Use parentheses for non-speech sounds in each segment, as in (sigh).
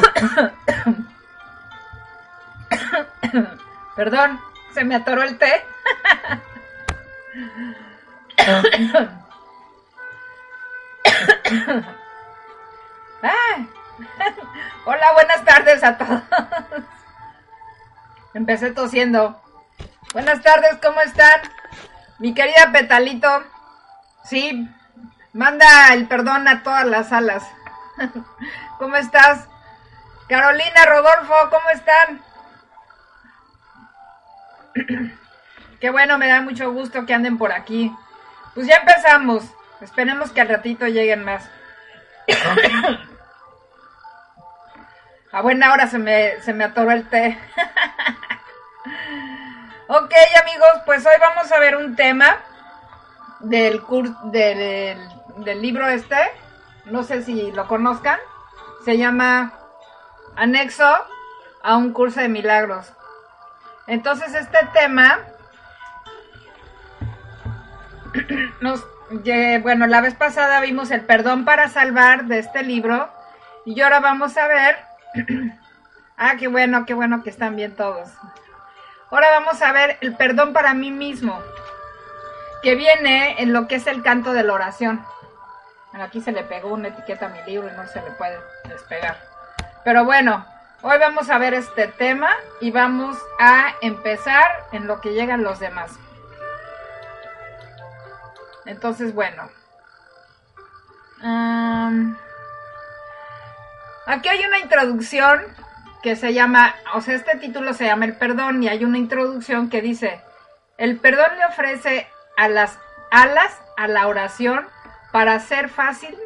(coughs) Perdón, se me atoró el té. (coughs) Hola, buenas tardes a todos. Empecé tosiendo. Buenas tardes, ¿cómo están? Mi querida Petalito. Sí, manda el perdón a todas las salas. (laughs) ¿Cómo estás? Carolina, Rodolfo, ¿cómo están? (clears throat) Qué bueno, me da mucho gusto que anden por aquí. Pues ya empezamos. Esperemos que al ratito lleguen más. (coughs) A buena hora se me, se me atoró el té. (laughs) ok, amigos, pues hoy vamos a ver un tema del, curso, del, del libro este. No sé si lo conozcan. Se llama Anexo a un curso de milagros. Entonces este tema (clears throat) nos, bueno, la vez pasada vimos el perdón para salvar de este libro y ahora vamos a ver, (clears throat) ah, qué bueno, qué bueno que están bien todos. Ahora vamos a ver el perdón para mí mismo, que viene en lo que es el canto de la oración. aquí se le pegó una etiqueta a mi libro y no se le puede despegar. Pero bueno, Hoy vamos a ver este tema y vamos a empezar en lo que llegan los demás. Entonces, bueno. aquí hay una introducción que se llama, o sea, este título se llama El perdón y hay una introducción que dice, el perdón le ofrece a las alas a la oración para hacer fácil,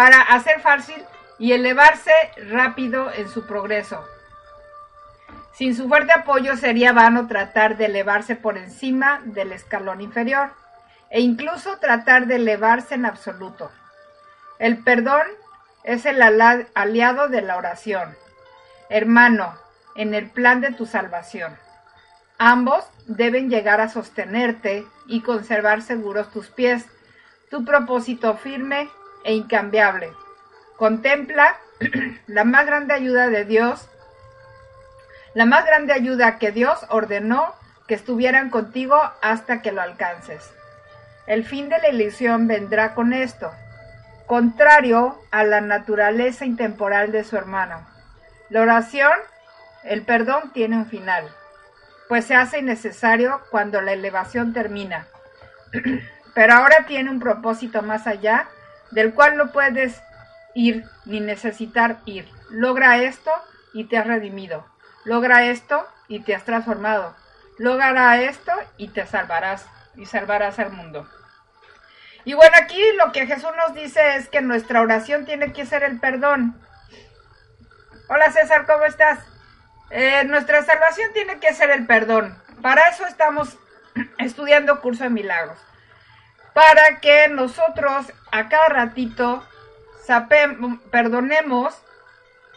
para hacer fácil y elevarse rápido en su progreso. Sin su fuerte apoyo sería vano tratar de elevarse por encima del escalón inferior e incluso tratar de elevarse en absoluto. El perdón es el aliado de la oración, hermano, en el plan de tu salvación. Ambos deben llegar a sostenerte y conservar seguros tus pies, tu propósito firme e incambiable Contempla (clears throat) la más grande ayuda de Dios, la más grande ayuda que Dios ordenó que estuvieran contigo hasta que lo alcances. El fin de la ilusión vendrá con esto, contrario a la naturaleza intemporal de su hermano. La oración, el perdón tiene un final, pues se hace innecesario cuando la elevación termina. (clears throat) Pero ahora tiene un propósito más allá, del cual no puedes ir ni necesitar ir. Logra esto y te has redimido. Logra esto y te has transformado. Logra esto y te salvarás y salvarás al mundo. Y bueno, aquí lo que Jesús nos dice es que nuestra oración tiene que ser el perdón. Hola César, ¿cómo estás? Eh, nuestra salvación tiene que ser el perdón. Para eso estamos (clears throat) estudiando curso de milagros. Para que nosotros a cada ratito perdonemos,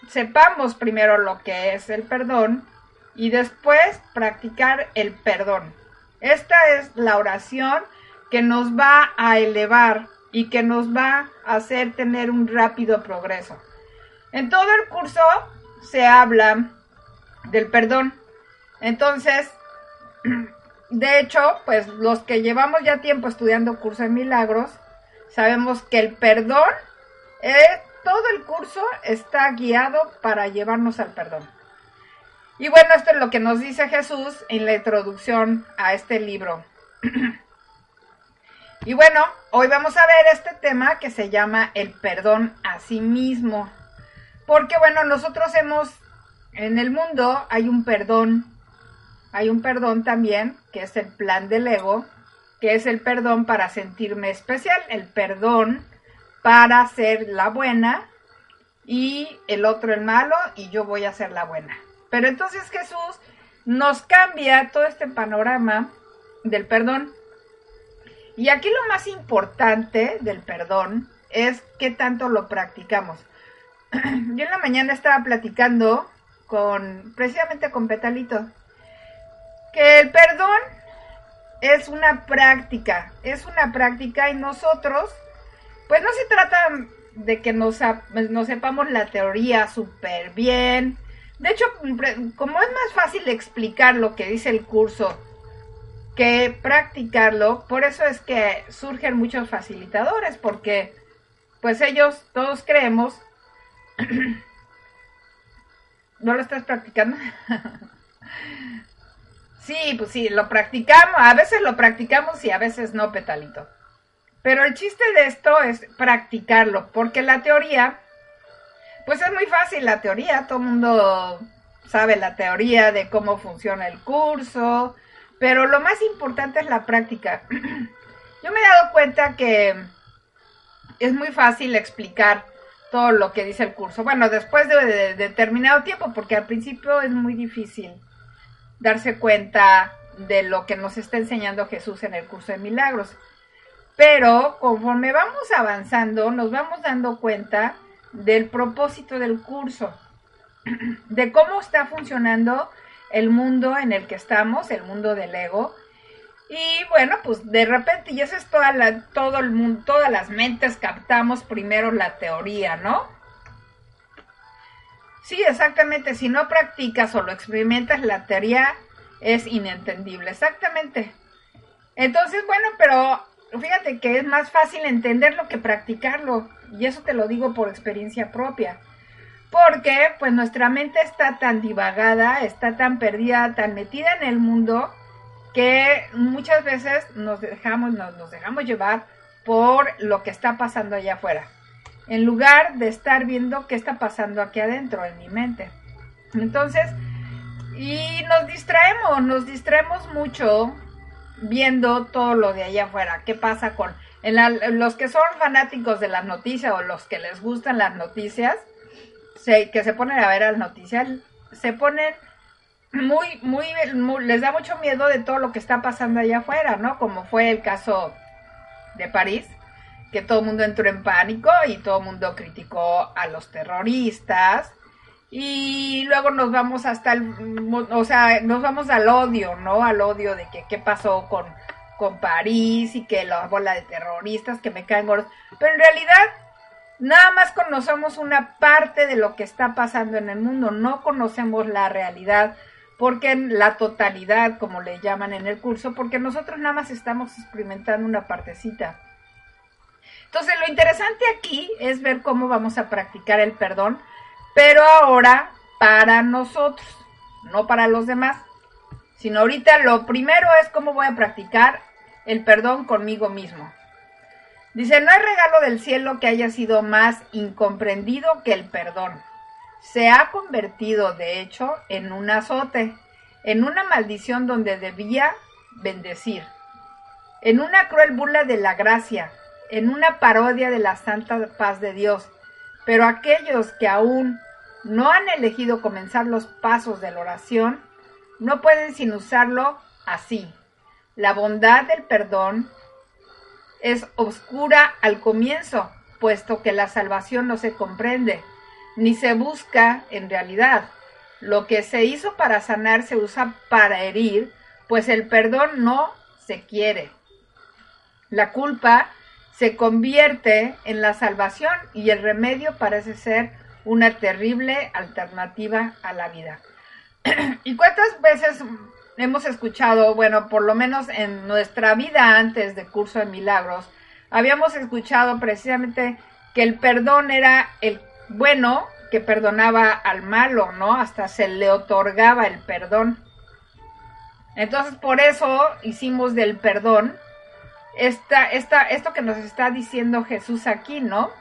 sepamos primero lo que es el perdón y después practicar el perdón. Esta es la oración que nos va a elevar y que nos va a hacer tener un rápido progreso. En todo el curso se habla del perdón. Entonces, (clears throat) de hecho, pues los que llevamos ya tiempo estudiando curso de milagros, sabemos que el perdón eh, todo el curso está guiado para llevarnos al perdón. Y bueno, esto es lo que nos dice Jesús en la introducción a este libro. (clears throat) y bueno, hoy vamos a ver este tema que se llama el perdón a sí mismo. Porque bueno, nosotros hemos, en el mundo hay un perdón hay un perdón también, que es el plan del ego, que es el perdón para sentirme especial, el perdón para ser la buena y el otro el malo y yo voy a ser la buena. Pero entonces Jesús nos cambia todo este panorama del perdón. Y aquí lo más importante del perdón es qué tanto lo practicamos. (clears throat) Yo en la mañana estaba platicando con, precisamente con Petalito, que el perdón es una práctica, es una práctica y nosotros, pues no se trata de que nos, nos sepamos la teoría súper bien. De hecho, como es más fácil explicar lo que dice el curso que practicarlo, por eso es que surgen muchos facilitadores, porque pues ellos todos creemos (clears throat) ¿No lo estás practicando? (laughs) sí, pues sí, lo practicamos. A veces lo practicamos y a veces no, petalito. Pero el chiste de esto es practicarlo, porque la teoría, pues es muy fácil la teoría, todo el mundo sabe la teoría de cómo funciona el curso, pero lo más importante es la práctica. (clears throat) Yo me he dado cuenta que es muy fácil explicar todo lo que dice el curso. Bueno, después de, determinado tiempo, porque al principio es muy difícil darse cuenta de lo que nos está enseñando Jesús en el curso de milagros. Pero conforme vamos avanzando, nos vamos dando cuenta del propósito del curso, (clears throat) de cómo está funcionando el mundo en el que estamos, el mundo del ego, y bueno, pues de repente, y eso es toda la, todo el mundo, todas las mentes captamos primero la teoría, ¿no? Sí, exactamente. Si no practicas o lo experimentas, la teoría es inentendible. Exactamente. Entonces, bueno, pero fíjate que es más fácil entenderlo que practicarlo. Y eso te lo digo por experiencia propia. Porque, pues, nuestra mente está tan divagada, está tan perdida, tan metida en el mundo, que muchas veces nos dejamos, nos, dejamos llevar por lo que está pasando allá afuera, en lugar de estar viendo qué está pasando aquí adentro en mi mente. Entonces, y nos distraemos, nos distraemos mucho viendo todo lo de allá afuera, qué pasa con los que son fanáticos de las noticias o los que les gustan las noticias, que se ponen a ver las noticias, se ponen muy, muy, les da mucho miedo de todo lo que está pasando allá afuera, ¿no? Como fue el caso de París, que todo el mundo entró en pánico y todo el mundo criticó a los terroristas. Y luego nos vamos hasta el, o sea, nos vamos al odio, ¿no? Al odio de que qué pasó con, con París y que la bola de terroristas que me caen gordos. Pero en realidad, nada más conocemos una parte de lo que está pasando en el mundo, no conocemos la realidad porque la totalidad, como le llaman en el curso, porque nosotros nada más estamos experimentando una partecita. Entonces, lo interesante aquí es ver cómo vamos a practicar el perdón, pero ahora para nosotros, no para los demás, sino ahorita lo primero es cómo voy a practicar el perdón conmigo mismo. Dice, no hay regalo del cielo que haya sido más incomprendido que el perdón se ha convertido, de hecho, en un azote, en una maldición donde debía bendecir, en una cruel burla de la gracia, en una parodia de la santa paz de Dios. Pero aquellos que aún no han elegido comenzar los pasos de la oración, no pueden sin usarlo así. La bondad del perdón es oscura al comienzo, puesto que la salvación no se comprende ni se busca en realidad. Lo que se hizo para sanar se usa para herir, pues el perdón no se quiere. La culpa se convierte en la salvación y el remedio parece ser una terrible alternativa a la vida. (clears throat) ¿Y cuántas veces hemos escuchado, bueno, por lo menos en nuestra vida antes de curso de milagros, habíamos escuchado precisamente que el perdón era el bueno que perdonaba al malo, ¿no? Hasta se le otorgaba el perdón. Entonces, por eso hicimos del perdón esta, esta, esto que nos está diciendo Jesús aquí, ¿no?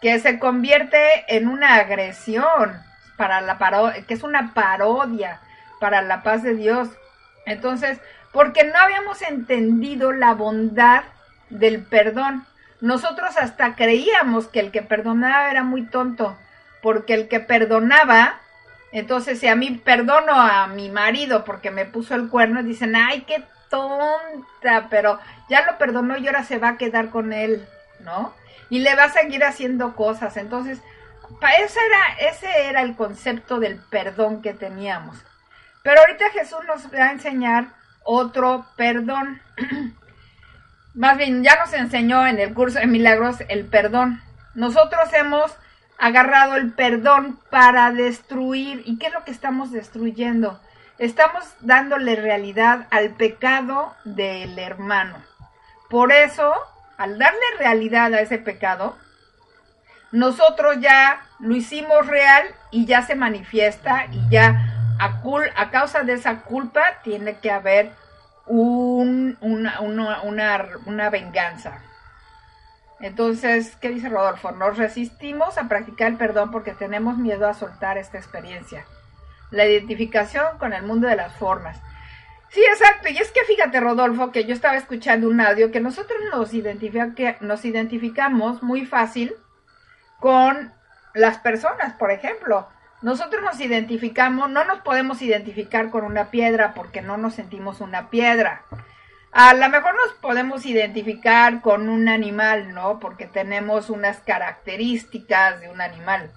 Que se convierte en una agresión para la parodia, que es una parodia para la paz de Dios. Entonces, porque no habíamos entendido la bondad del perdón. Nosotros hasta creíamos que el que perdonaba era muy tonto, porque el que perdonaba, entonces si a mí perdono a mi marido porque me puso el cuerno, dicen, ay, qué tonta, pero ya lo perdonó y ahora se va a quedar con él, ¿no? Y le va a seguir haciendo cosas. Entonces, ese era, ese era el concepto del perdón que teníamos. Pero ahorita Jesús nos va a enseñar otro perdón. (clears throat) Más bien, ya nos enseñó en el curso de milagros el perdón. Nosotros hemos agarrado el perdón para destruir. ¿Y qué es lo que estamos destruyendo? Estamos dándole realidad al pecado del hermano. Por eso, al darle realidad a ese pecado, nosotros ya lo hicimos real y ya se manifiesta y ya a, a causa de esa culpa tiene que haber un, una, una, una, venganza. Entonces, ¿qué dice Rodolfo? Nos resistimos a practicar el perdón porque tenemos miedo a soltar esta experiencia. La identificación con el mundo de las formas. Sí, exacto. Y es que fíjate, Rodolfo, que yo estaba escuchando un audio que nosotros nos, identifica, nos identificamos muy fácil con las personas, por ejemplo. Nosotros nos identificamos, no nos podemos identificar con una piedra porque no nos sentimos una piedra. A lo mejor nos podemos identificar con un animal, ¿no? Porque tenemos unas características de un animal.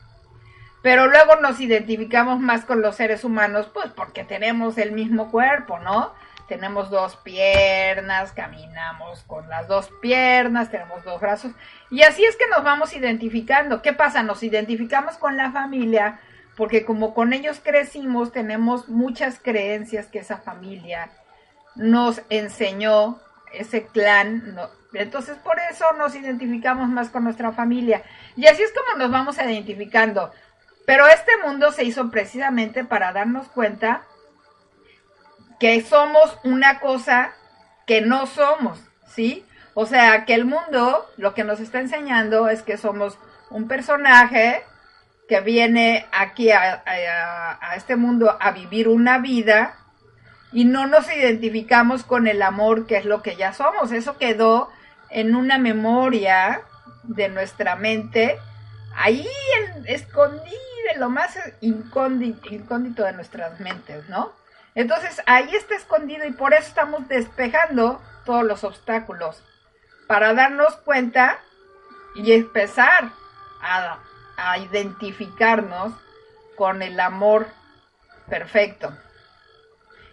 Pero luego nos identificamos más con los seres humanos, pues porque tenemos el mismo cuerpo, ¿no? Tenemos dos piernas, caminamos con las dos piernas, tenemos dos brazos. Y así es que nos vamos identificando. ¿Qué pasa? Nos identificamos con la familia porque como con ellos crecimos, tenemos muchas creencias que esa familia nos enseñó, ese clan, entonces por eso nos identificamos más con nuestra familia. Y así es como nos vamos identificando. Pero este mundo se hizo precisamente para darnos cuenta que somos una cosa que no somos, ¿sí? O sea, que el mundo lo que nos está enseñando es que somos un personaje que viene aquí a, este mundo a vivir una vida y no nos identificamos con el amor que es lo que ya somos. Eso quedó en una memoria de nuestra mente, ahí escondido, lo más incóndito, incóndito de nuestras mentes, ¿no? Entonces ahí está escondido y por eso estamos despejando todos los obstáculos para darnos cuenta y empezar a a identificarnos con el amor perfecto.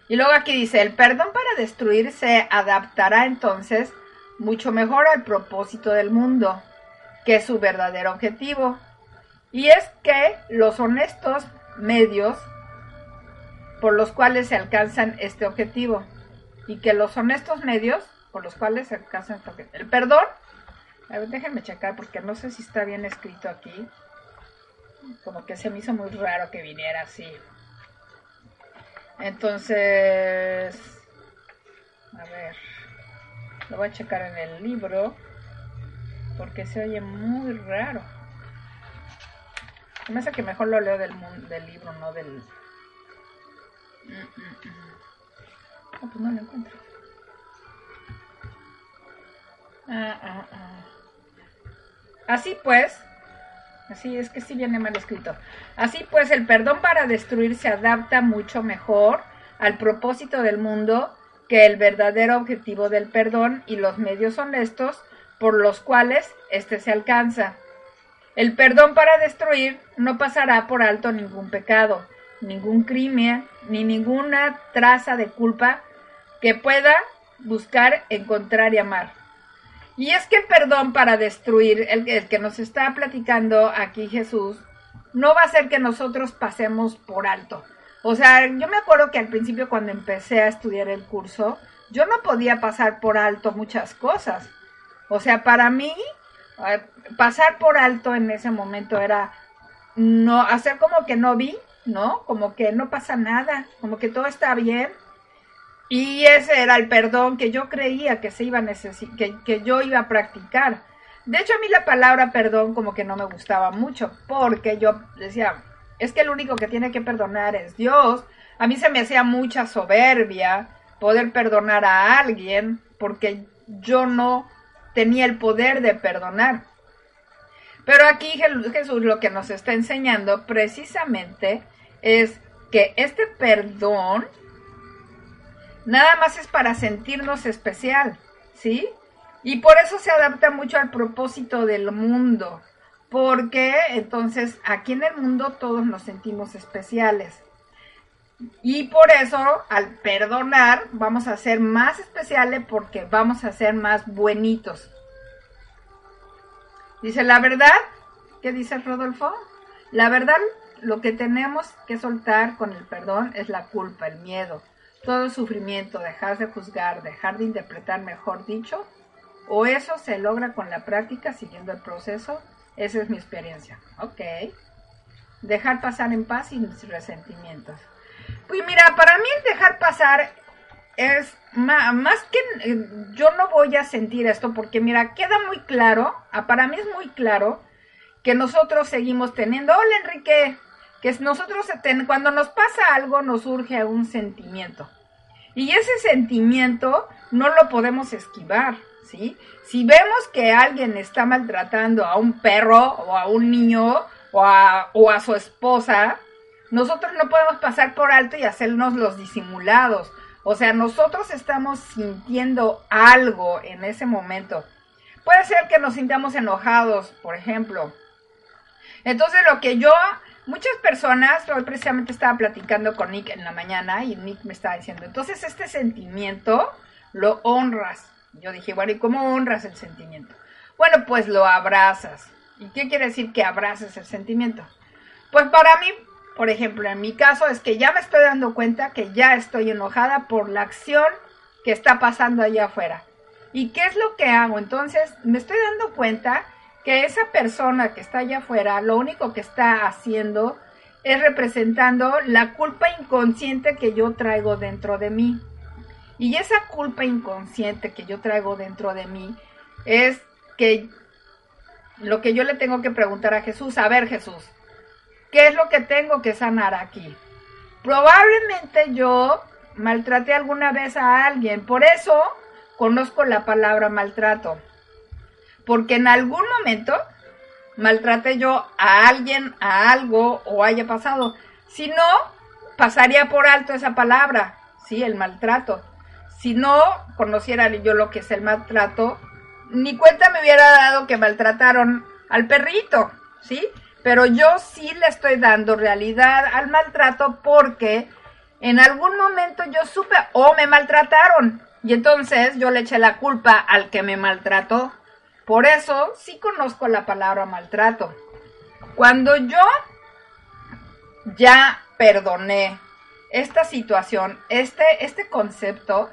Y luego aquí dice, el perdón para destruir se adaptará entonces mucho mejor al propósito del mundo, que es su verdadero objetivo. Y es que los honestos medios por los cuales se alcanzan este objetivo. Y que los honestos medios por los cuales se alcanzan este objetivo. El perdón, a ver, déjenme checar porque no sé si está bien escrito aquí como que se me hizo muy raro que viniera así. Entonces, a ver, lo voy a checar en el libro porque se oye muy raro. Me hace que mejor lo leo del, del libro, no del... Ah, pues no lo encuentro. Ah, ah, ah. Así pues, Así es que sí viene mal escrito. Así pues, el perdón para destruir se adapta mucho mejor al propósito del mundo que el verdadero objetivo del perdón y los medios honestos por los cuales éste se alcanza. El perdón para destruir no pasará por alto ningún pecado, ningún crimen, ni ninguna traza de culpa que pueda buscar, encontrar y amar. Y es que el perdón para destruir, el, que nos está platicando aquí Jesús, no va a ser que nosotros pasemos por alto. O sea, yo me acuerdo que al principio cuando empecé a estudiar el curso, yo no podía pasar por alto muchas cosas. O sea, para mí, pasar por alto en ese momento era no hacer como que no vi, ¿no? Como que no pasa nada, como que todo está bien y ese era el perdón que yo creía que se iba a que, que yo iba a practicar. De hecho, a mí la palabra perdón como que no me gustaba mucho, porque yo decía, es que el único que tiene que perdonar es Dios. A mí se me hacía mucha soberbia poder perdonar a alguien porque yo no tenía el poder de perdonar. Pero aquí Jesús lo que nos está enseñando precisamente es que este perdón nada más es para sentirnos especial, ¿sí? Y por eso se adapta mucho al propósito del mundo, porque entonces aquí en el mundo todos nos sentimos especiales. Y por eso, al perdonar, vamos a ser más especiales porque vamos a ser más buenitos. Dice, la verdad, ¿qué dice Rodolfo? La verdad, lo que tenemos que soltar con el perdón es la culpa, el miedo, todo sufrimiento, dejar de juzgar, dejar de interpretar, mejor dicho, o eso se logra con la práctica siguiendo el proceso. Esa es mi experiencia. Ok. Dejar pasar en paz sin resentimientos. Pues mira, para mí el dejar pasar es más, que eh, yo no voy a sentir esto porque mira, queda muy claro, ah, para mí es muy claro que nosotros seguimos teniendo, hola Enrique, que nosotros cuando nos pasa algo nos surge un sentimiento. Y ese sentimiento no lo podemos esquivar, ¿sí? Si vemos que alguien está maltratando a un perro o a un niño o a, o a su esposa, nosotros no podemos pasar por alto y hacernos los disimulados. O sea, nosotros estamos sintiendo algo en ese momento. Puede ser que nos sintamos enojados, por ejemplo. Entonces, lo que yo, muchas personas, hoy precisamente estaba platicando con Nick en la mañana y Nick me estaba diciendo, entonces este sentimiento lo honras. Yo dije, bueno, ¿y cómo honras el sentimiento? Bueno, pues lo abrazas. ¿Y qué quiere decir que abraces el sentimiento? Pues para mí por ejemplo, en mi caso es que ya me estoy dando cuenta que ya estoy enojada por la acción que está pasando allá afuera. ¿Y qué es lo que hago? Entonces, me estoy dando cuenta que esa persona que está allá afuera, lo único que está haciendo es representando la culpa inconsciente que yo traigo dentro de mí. Y esa culpa inconsciente que yo traigo dentro de mí es que lo que yo le tengo que preguntar a Jesús, a ver Jesús, ¿Qué es lo que tengo que sanar aquí? Probablemente yo maltraté alguna vez a alguien, por eso conozco la palabra maltrato. Porque en algún momento maltraté yo a alguien, a algo o haya pasado. Si no, pasaría por alto esa palabra, ¿sí? El maltrato. Si no conociera yo lo que es el maltrato, ni cuenta me hubiera dado que maltrataron al perrito, ¿sí? Pero yo sí le estoy dando realidad al maltrato porque en algún momento yo supe o me maltrataron y entonces yo le eché la culpa al que me maltrató. Por eso sí conozco la palabra maltrato. Cuando yo ya perdoné esta situación, este, este concepto,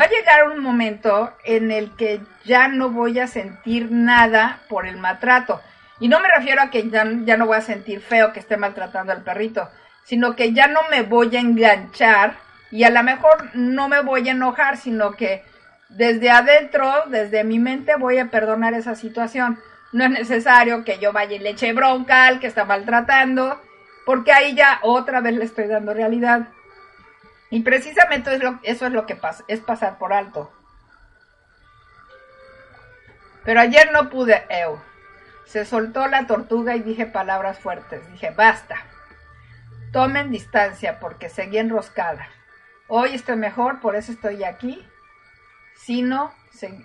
va a llegar un momento en el que ya no voy a sentir nada por el maltrato. Y no me refiero a que ya, ya no voy a sentir feo que esté maltratando al perrito, sino que ya no me voy a enganchar y a lo mejor no me voy a enojar, sino que desde adentro, desde mi mente, voy a perdonar esa situación. No es necesario que yo vaya y le bronca al que está maltratando, porque ahí ya otra vez le estoy dando realidad. Y precisamente eso es lo que pasa, es pasar por alto. Pero ayer no pude, eu. Se soltó la tortuga y dije palabras fuertes. Dije, basta. Tomen distancia porque seguí enroscada. Hoy estoy mejor, por eso estoy aquí. Si no,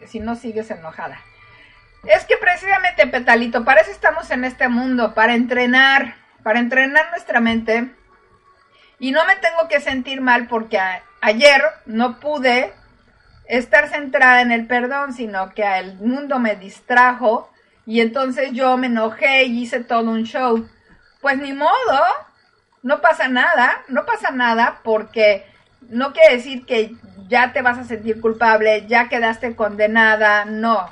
si no sigues enojada. Es que precisamente, Petalito, para eso estamos en este mundo, para entrenar, para entrenar nuestra mente. Y no me tengo que sentir mal porque ayer no pude estar centrada en el perdón, sino que el mundo me distrajo y entonces yo me enojé y hice todo un show. Pues ni modo, no pasa nada, no pasa nada porque no quiere decir que ya te vas a sentir culpable, ya quedaste condenada, no.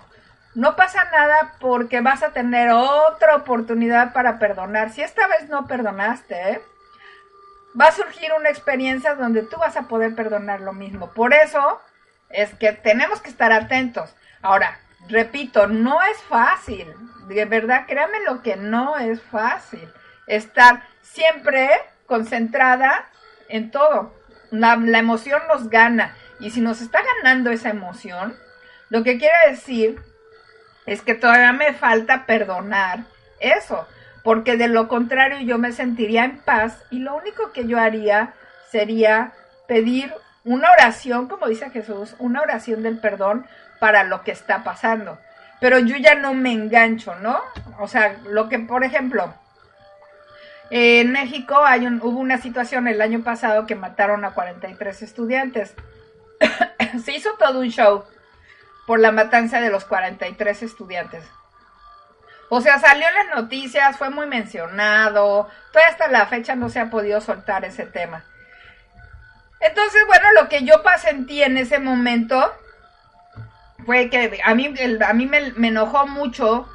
No pasa nada porque vas a tener otra oportunidad para perdonar. Si esta vez no perdonaste, va a surgir una experiencia donde tú vas a poder perdonar lo mismo. Por eso es que tenemos que estar atentos. Ahora, repito, no es fácil. De verdad, créanme lo que no es fácil. Estar siempre concentrada en todo. La, la emoción nos gana. Y si nos está ganando esa emoción, lo que quiere decir es que todavía me falta perdonar eso, porque de lo contrario yo me sentiría en paz y lo único que yo haría sería pedir una oración, como dice Jesús, una oración del perdón para lo que está pasando. Pero yo ya no me engancho, ¿no? O sea, lo que, por ejemplo, en México hay hubo una situación el año pasado que mataron a 43 estudiantes. (coughs) Se hizo todo un show por la matanza de los 43 estudiantes. O sea, salió en las noticias, fue muy mencionado, todavía hasta la fecha no se ha podido soltar ese tema. Entonces, bueno, lo que yo sentí en ese momento fue que a mí, a mí me, me enojó mucho,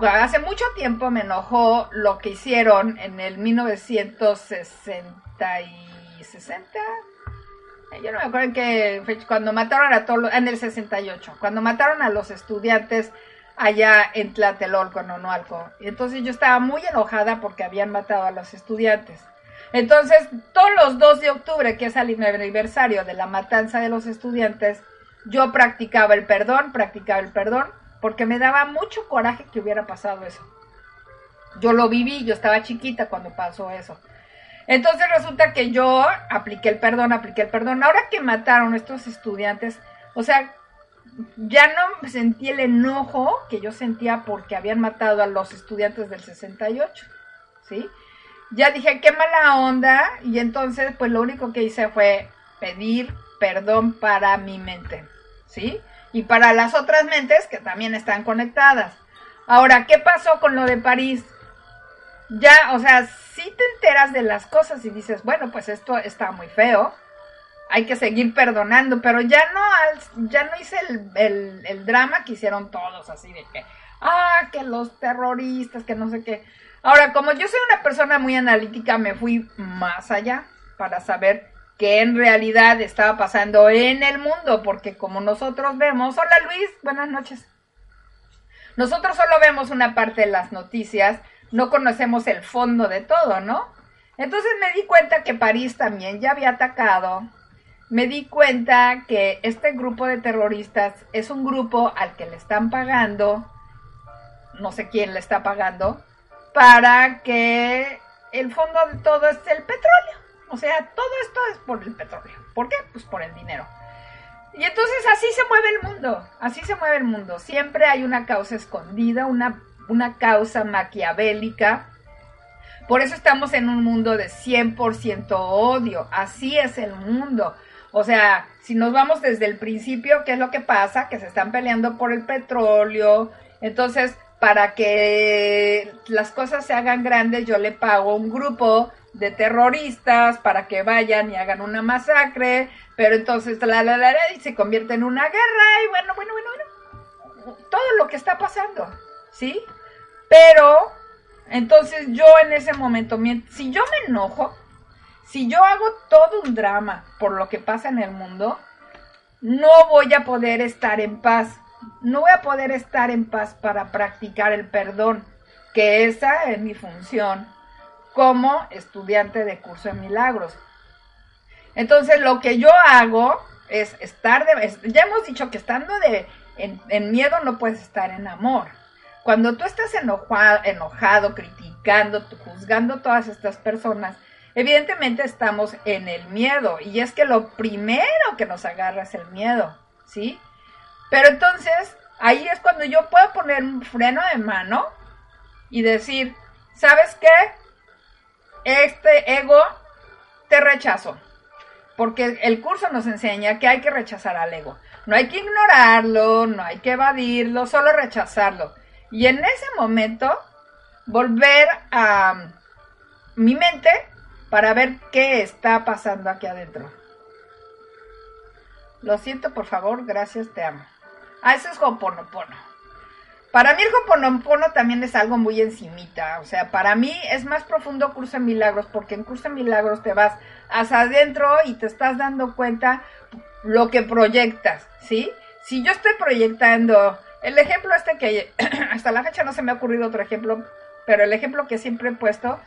hace mucho tiempo me enojó lo que hicieron en el 1960 y 60, yo no me acuerdo en qué cuando mataron a todos, en el 68, cuando mataron a los estudiantes allá en Tlatelolco, en Onoalco. Y entonces yo estaba muy enojada porque habían matado a los estudiantes. Entonces, todos los 2 de octubre, que es el aniversario de la matanza de los estudiantes, yo practicaba el perdón, practicaba el perdón, porque me daba mucho coraje que hubiera pasado eso. Yo lo viví, yo estaba chiquita cuando pasó eso. Entonces resulta que yo apliqué el perdón, apliqué el perdón. Ahora que mataron a estos estudiantes, o sea, ya no sentí el enojo que yo sentía porque habían matado a los estudiantes del 68, ¿sí? Ya dije, qué mala onda, y entonces pues lo único que hice fue pedir perdón para mi mente, ¿sí? Y para las otras mentes que también están conectadas. Ahora, ¿qué pasó con lo de París? ya, o sea, si te enteras de las cosas y dices, bueno, pues esto está muy feo, hay que seguir perdonando, pero ya no, ya no hice el, el, drama que hicieron todos, así de que, ah, que los terroristas, que no sé qué. Ahora, como yo soy una persona muy analítica, me fui más allá para saber qué en realidad estaba pasando en el mundo, porque como nosotros vemos, hola Luis, buenas noches. Nosotros solo vemos una parte de las noticias no conocemos el fondo de todo, ¿no? Entonces me di cuenta que París también ya había atacado. Me di cuenta que este grupo de terroristas es un grupo al que le están pagando, no sé quién le está pagando, para que el fondo de todo es el petróleo. O sea, todo esto es por el petróleo. ¿Por qué? Pues por el dinero. Y entonces así se mueve el mundo, así se mueve el mundo. Siempre hay una causa escondida, una una causa maquiavélica. Por eso estamos en un mundo de 100% odio. Así es el mundo. O sea, si nos vamos desde el principio, ¿qué es lo que pasa? Que se están peleando por el petróleo. Entonces, para que las cosas se hagan grandes, yo le pago a un grupo de terroristas para que vayan y hagan una masacre, pero entonces la, la, la, y se convierte en una guerra y bueno, bueno, bueno, bueno, todo lo que está pasando, ¿sí? Pero, entonces yo en ese momento, si yo me enojo, si yo hago todo un drama por lo que pasa en el mundo, no voy a poder estar en paz. No voy a poder estar en paz para practicar el perdón, que esa es mi función como estudiante de curso de milagros. Entonces lo que yo hago es estar de... Ya hemos dicho que estando de, en miedo no puedes estar en amor. Cuando tú estás enojado, enojado, criticando, juzgando a todas estas personas, evidentemente estamos en el miedo. Y es que lo primero que nos agarra es el miedo, ¿sí? Pero entonces, ahí es cuando yo puedo poner un freno de mano y decir, ¿sabes qué? Este ego te rechazo. Porque el curso nos enseña que hay que rechazar al ego. No hay que ignorarlo, no hay que evadirlo, solo rechazarlo. Y en ese momento, volver a mi mente para ver qué está pasando aquí adentro. Lo siento, por favor, gracias, te amo. Ah, eso es Hoponopono. Para mí el Hoponopono también es algo muy encimita. O sea, para mí es más profundo Curso de Milagros, porque en Curso de Milagros te vas hacia adentro y te estás dando cuenta lo que proyectas, ¿sí? Si yo estoy proyectando el ejemplo este que (clears throat) hasta la fecha no se me ha ocurrido otro ejemplo, pero el ejemplo que siempre he puesto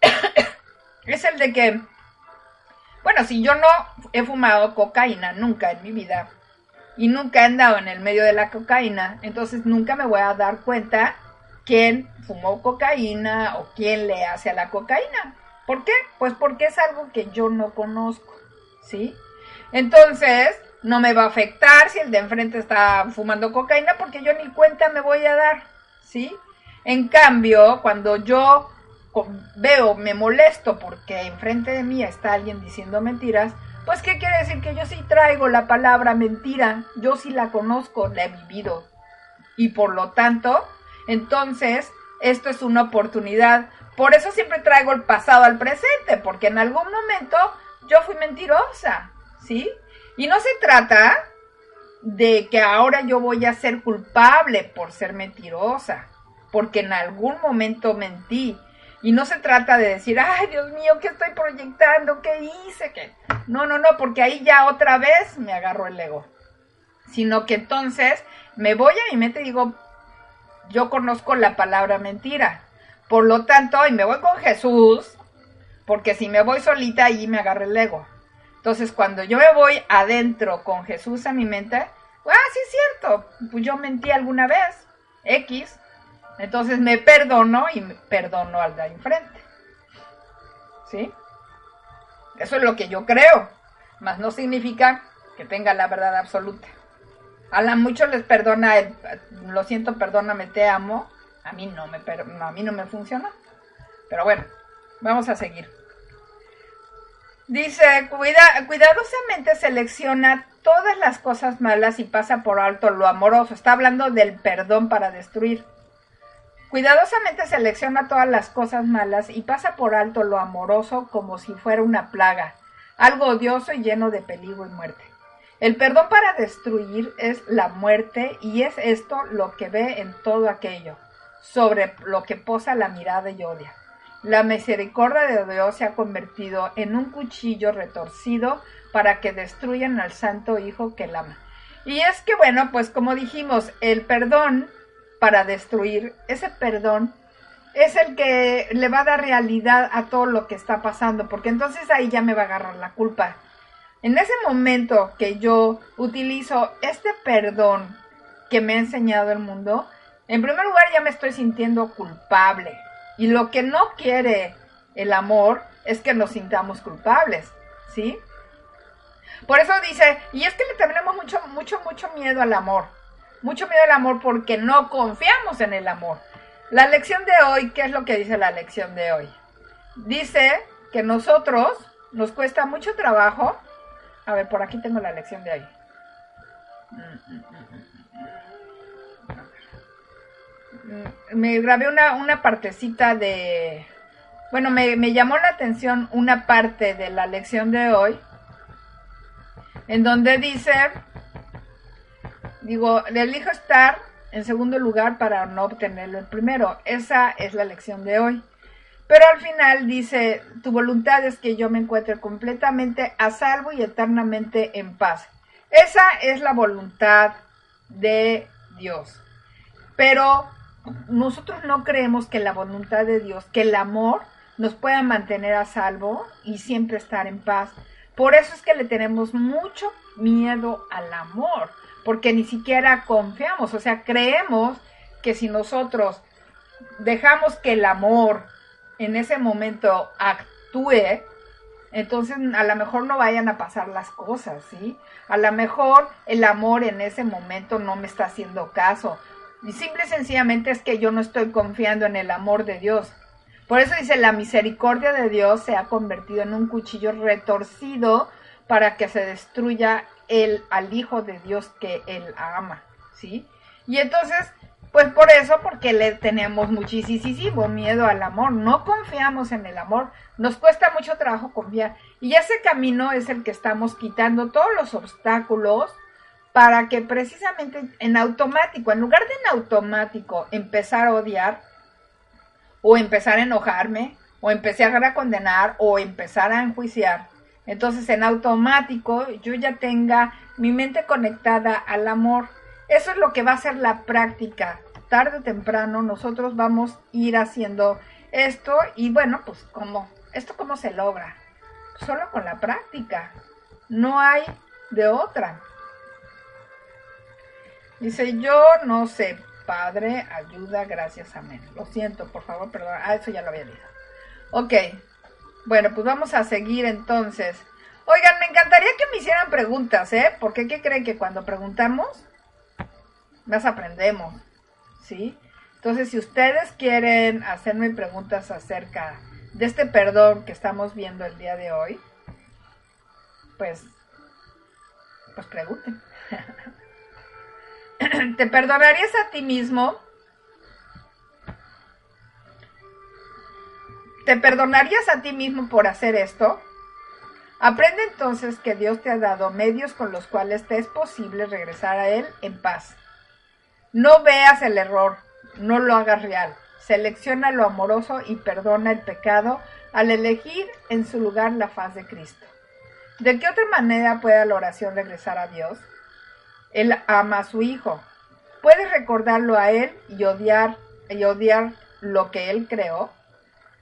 (clears throat) es el de que, bueno, si yo no he fumado cocaína nunca en mi vida y nunca he andado en el medio de la cocaína, entonces nunca me voy a dar cuenta quién fumó cocaína o quién le hace a la cocaína. ¿Por qué? Pues porque es algo que yo no conozco, ¿sí? Entonces, no me va a afectar si el de enfrente está fumando cocaína porque yo ni cuenta me voy a dar, ¿sí? En cambio, cuando yo veo, me molesto porque enfrente de mí está alguien diciendo mentiras, pues ¿qué quiere decir? Que yo sí traigo la palabra mentira, yo sí la conozco, la he vivido. Y por lo tanto, entonces, esto es una oportunidad. Por eso siempre traigo el pasado al presente, porque en algún momento yo fui mentirosa, ¿sí? Y no se trata de que ahora yo voy a ser culpable por ser mentirosa, porque en algún momento mentí. Y no se trata de decir, ay Dios mío, ¿qué estoy proyectando? ¿Qué hice? ¿Qué? No, no, no, porque ahí ya otra vez me agarro el ego. Sino que entonces me voy a mi mente y digo, yo conozco la palabra mentira. Por lo tanto, y me voy con Jesús, porque si me voy solita, ahí me agarra el ego. Entonces, cuando yo me voy adentro con Jesús a mi mente, ah, sí es cierto, pues yo mentí alguna vez, X. Entonces me perdono y me perdono al de enfrente. ¿Sí? Eso es lo que yo creo, mas no significa que tenga la verdad absoluta. A la muchos les perdona, lo siento, perdóname, te amo. A mí no me, a mí no me funciona. Pero bueno, vamos a seguir. Dice, cuida, cuidadosamente selecciona todas las cosas malas y pasa por alto lo amoroso. Está hablando del perdón para destruir. Cuidadosamente selecciona todas las cosas malas y pasa por alto lo amoroso como si fuera una plaga, algo odioso y lleno de peligro y muerte. El perdón para destruir es la muerte y es esto lo que ve en todo aquello, sobre lo que posa la mirada y odia. La misericordia de Dios se ha convertido en un cuchillo retorcido para que destruyan al santo Hijo que él ama. Y es que, bueno, pues como dijimos, el perdón para destruir, ese perdón es el que le va a dar realidad a todo lo que está pasando, porque entonces ahí ya me va a agarrar la culpa. En ese momento que yo utilizo este perdón que me ha enseñado el mundo, en primer lugar ya me estoy sintiendo culpable. Y lo que no quiere el amor es que nos sintamos culpables, ¿sí? Por eso dice, y es que le tenemos mucho, mucho, mucho miedo al amor. Mucho miedo al amor porque no confiamos en el amor. La lección de hoy, ¿qué es lo que dice la lección de hoy? Dice que nosotros nos cuesta mucho trabajo a ver, por aquí tengo la lección de hoy. Me grabé una, una partecita de... Bueno, me, me llamó la atención una parte de la lección de hoy, en donde dice, digo, le elijo estar en segundo lugar para no obtenerlo en primero. Esa es la lección de hoy. Pero al final dice, tu voluntad es que yo me encuentre completamente a salvo y eternamente en paz. Esa es la voluntad de Dios. Pero nosotros no creemos que la voluntad de Dios, que el amor nos pueda mantener a salvo y siempre estar en paz. Por eso es que le tenemos mucho miedo al amor, porque ni siquiera confiamos, o sea, creemos que si nosotros dejamos que el amor en ese momento actúe, entonces a lo mejor no vayan a pasar las cosas, ¿sí? A lo mejor el amor en ese momento no me está haciendo caso. Y simple y sencillamente es que yo no estoy confiando en el amor de Dios. Por eso dice, la misericordia de Dios se ha convertido en un cuchillo retorcido para que se destruya el, al Hijo de Dios que Él ama, ¿sí? Y entonces pues por eso, porque le tenemos muchísimo miedo al amor, no confiamos en el amor, nos cuesta mucho trabajo confiar. Y ese camino es el que estamos quitando todos los obstáculos para que precisamente en automático, en lugar de en automático empezar a odiar, o empezar a enojarme, o empezar a condenar, o empezar a enjuiciar, entonces en automático yo ya tenga mi mente conectada al amor eso es lo que va a ser la práctica. Tarde o temprano nosotros vamos a ir haciendo esto y bueno, pues cómo, esto cómo se logra. Solo con la práctica. No hay de otra. Dice, yo no sé, Padre, ayuda, gracias, amén. Lo siento, por favor, perdón. Ah, eso ya lo había leído. Ok. Bueno, pues vamos a seguir entonces. Oigan, me encantaría que me hicieran preguntas, ¿eh? Porque ¿qué creen que cuando preguntamos, más aprendemos, ¿sí? Entonces, si ustedes quieren hacerme preguntas acerca de este perdón que estamos viendo el día de hoy, pues, pues pregunten. (laughs) ¿Te perdonarías a ti mismo? ¿Te perdonarías a ti mismo por hacer esto? Aprende entonces que Dios te ha dado medios con los cuales te es posible regresar a Él en paz. No veas el error, no lo hagas real. Selecciona lo amoroso y perdona el pecado al elegir en su lugar la faz de Cristo. ¿De qué otra manera puede la oración regresar a Dios? Él ama a su Hijo. Puedes recordarlo a Él y odiar, y odiar lo que Él creó.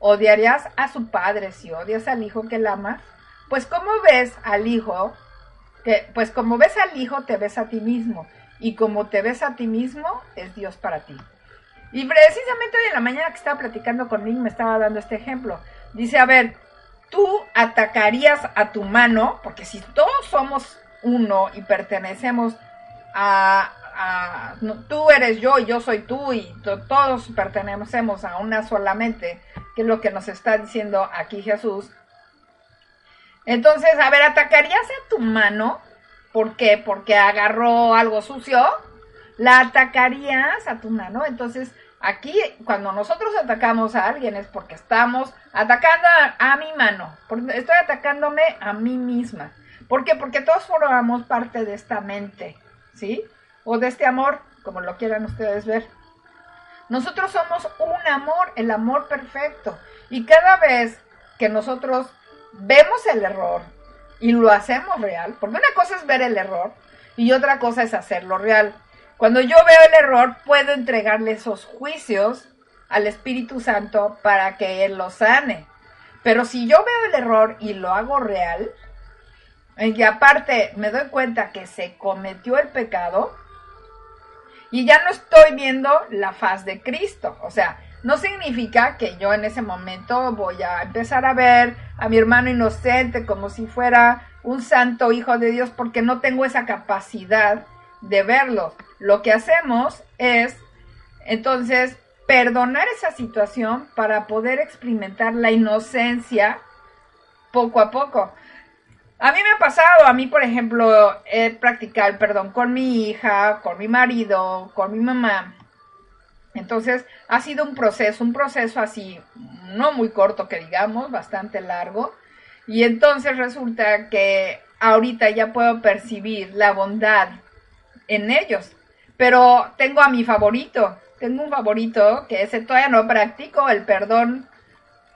¿Odiarías a su Padre si odias al Hijo que él ama? Pues como ves al Hijo, pues como ves al Hijo, te ves a ti mismo. Y como te ves a ti mismo, es Dios para ti. Y precisamente hoy en la mañana que estaba platicando con Nick me estaba dando este ejemplo. Dice, a ver, tú atacarías a tu mano, porque si todos somos uno y pertenecemos a, tú eres yo y yo soy tú y todos pertenecemos a una solamente, que es lo que nos está diciendo aquí Jesús. Entonces, a ver, ¿atacarías a tu mano? ¿Por qué? Porque agarró algo sucio. La atacarías a tu mano. Entonces, aquí, cuando nosotros atacamos a alguien es porque estamos atacando a, a mi mano. Estoy atacándome a mí misma. ¿Por qué? Porque todos formamos parte de esta mente. ¿Sí? O de este amor, como lo quieran ustedes ver. Nosotros somos un amor, el amor perfecto. Y cada vez que nosotros vemos el error y lo hacemos real, porque una cosa es ver el error y otra cosa es hacerlo real. Cuando yo veo el error, puedo entregarle esos juicios al Espíritu Santo para que Él lo sane. Pero si yo veo el error y lo hago real, y aparte me doy cuenta que se cometió el pecado, y ya no estoy viendo la faz de Cristo. O sea, no significa que yo en ese momento voy a empezar a ver a mi hermano inocente como si fuera un santo hijo de Dios porque no tengo esa capacidad de verlo. Lo que hacemos es entonces perdonar esa situación para poder experimentar la inocencia poco a poco. A mí me ha pasado, a mí por ejemplo, he practicado el perdón con mi hija, con mi marido, con mi mamá. Entonces ha sido un proceso, un proceso así, no muy corto que digamos, bastante largo. Y entonces resulta que ahorita ya puedo percibir la bondad en ellos. Pero tengo a mi favorito, tengo un favorito que ese todavía no practico el perdón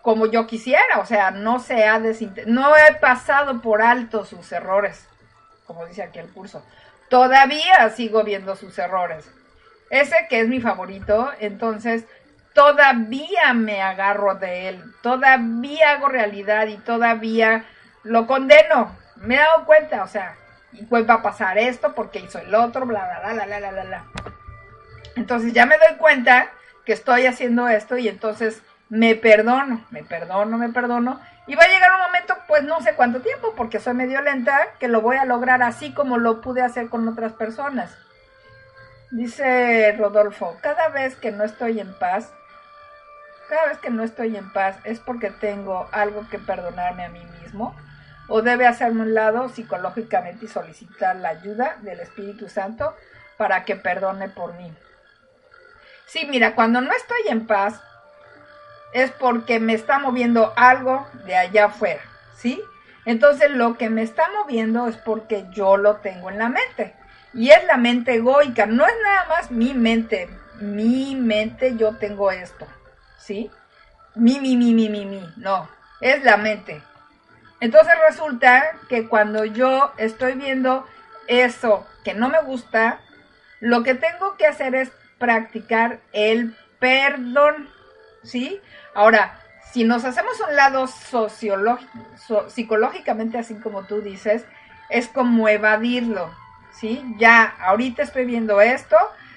como yo quisiera, o sea, no se ha no he pasado por alto sus errores, como dice aquí el curso. Todavía sigo viendo sus errores. Ese que es mi favorito, entonces todavía me agarro de él, todavía hago realidad y todavía lo condeno. Me he dado cuenta, o sea, y pues va a pasar esto porque hizo el otro, bla, bla, bla, bla, bla, bla. Entonces ya me doy cuenta que estoy haciendo esto y entonces me perdono, me perdono, me perdono. Y va a llegar un momento, pues no sé cuánto tiempo, porque soy medio lenta, que lo voy a lograr así como lo pude hacer con otras personas. Dice Rodolfo, cada vez que no estoy en paz, cada vez que no estoy en paz es porque tengo algo que perdonarme a mí mismo o debe hacerme un lado psicológicamente y solicitar la ayuda del Espíritu Santo para que perdone por mí. Sí, mira, cuando no estoy en paz, es porque me está moviendo algo de allá afuera, ¿sí? Entonces lo que me está moviendo es porque yo lo tengo en la mente. Y es la mente egoica, no es nada más mi mente, mi mente, yo tengo esto, ¿sí? Mi, mi, mi, mi, mi, mi, no, es la mente. Entonces resulta que cuando yo estoy viendo eso que no me gusta, lo que tengo que hacer es practicar el perdón. ¿sí? Ahora, si nos hacemos un lado sociológico, psicológicamente, así como tú dices, es como evadirlo, ¿sí? Ya, ahorita estoy viendo esto,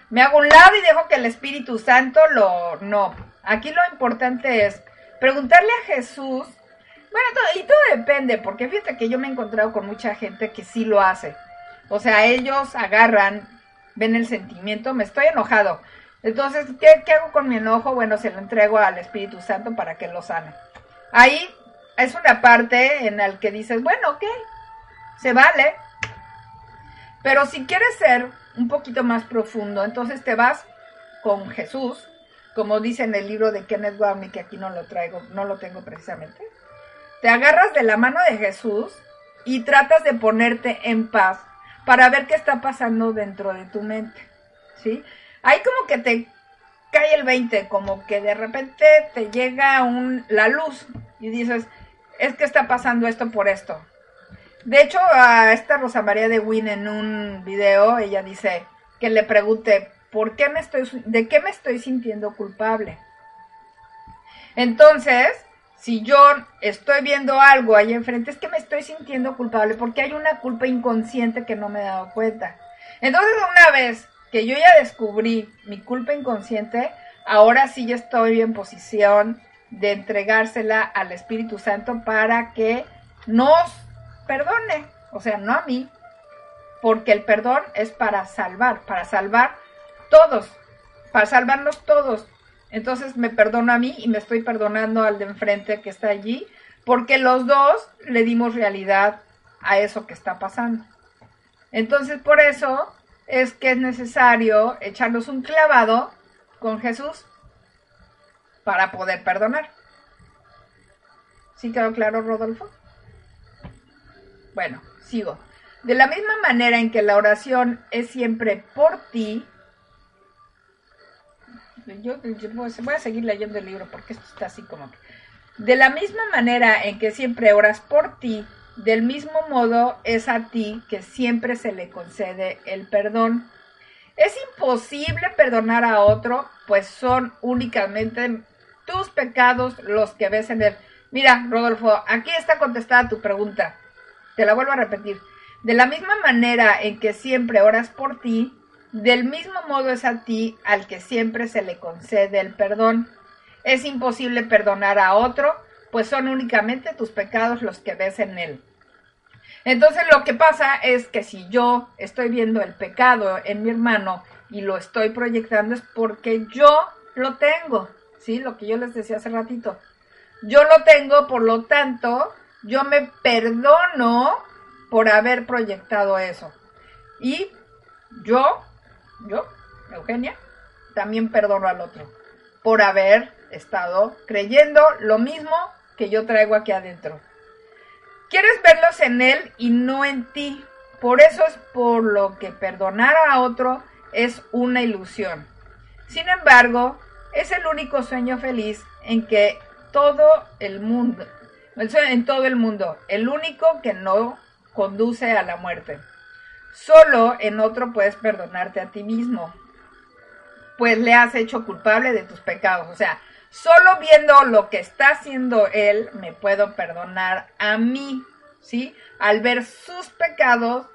me hago un lado y dejo que el Espíritu Santo lo... No, aquí lo importante es preguntarle a Jesús, bueno, y todo depende, porque fíjate que yo me he encontrado con mucha gente que sí lo hace. O sea, ellos agarran, ven el sentimiento, me estoy enojado. Entonces, ¿qué, ¿qué, hago con mi enojo? Bueno, se lo entrego al Espíritu Santo para que lo sane. Ahí es una parte en la que dices, bueno, ok, se vale. Pero si quieres ser un poquito más profundo, entonces te vas con Jesús, como dice en el libro de Kenneth Wapnick, que aquí no lo traigo, no lo tengo precisamente. Te agarras de la mano de Jesús y tratas de ponerte en paz para ver qué está pasando dentro de tu mente, ¿sí? Ahí como que te cae el 20, como que de repente te llega la luz y dices, es que está pasando esto por esto. De hecho, a esta Rosa María de Win en un video, ella dice que le pregunte, ¿por qué me estoy, de qué me estoy sintiendo culpable? Entonces, si yo estoy viendo algo ahí enfrente, es que me estoy sintiendo culpable porque hay una culpa inconsciente que no me he dado cuenta. Entonces, una vez que yo ya descubrí mi culpa inconsciente, ahora sí ya estoy en posición de entregársela al Espíritu Santo para que nos perdone, o sea, no a mí, porque el perdón es para salvar, para salvar todos, para salvarnos todos. Entonces me perdono a mí y me estoy perdonando al de enfrente que está allí, porque los dos le dimos realidad a eso que está pasando. Entonces por eso es que es necesario echarnos un clavado con Jesús para poder perdonar. ¿Sí quedó claro, Rodolfo? Bueno, sigo. De la misma manera en que la oración es siempre por ti, yo, voy a seguir leyendo el libro porque esto está así como que... De la misma manera en que siempre oras por ti, del mismo modo es a ti que siempre se le concede el perdón. Es imposible perdonar a otro, pues son únicamente tus pecados los que ves en él. Mira, Rodolfo, aquí está contestada tu pregunta. Te la vuelvo a repetir. De la misma manera en que siempre oras por ti, del mismo modo es a ti al que siempre se le concede el perdón. Es imposible perdonar a otro, pues son únicamente tus pecados los que ves en él. Entonces lo que pasa es que si yo estoy viendo el pecado en mi hermano y lo estoy proyectando es porque yo lo tengo, ¿sí? Lo que yo les decía hace ratito. Yo lo tengo, por lo tanto, yo me perdono por haber proyectado eso. Y yo, yo, Eugenia, también perdono al otro por haber estado creyendo lo mismo que yo traigo aquí adentro. Quieres verlos en él y no en ti. Por eso es por lo que perdonar a otro es una ilusión. Sin embargo, es el único sueño feliz en que todo el mundo, en todo el mundo, el único que no conduce a la muerte. Solo en otro puedes perdonarte a ti mismo, pues le has hecho culpable de tus pecados. O sea, Solo viendo lo que está haciendo él, me puedo perdonar a mí, ¿sí? Al ver sus pecados,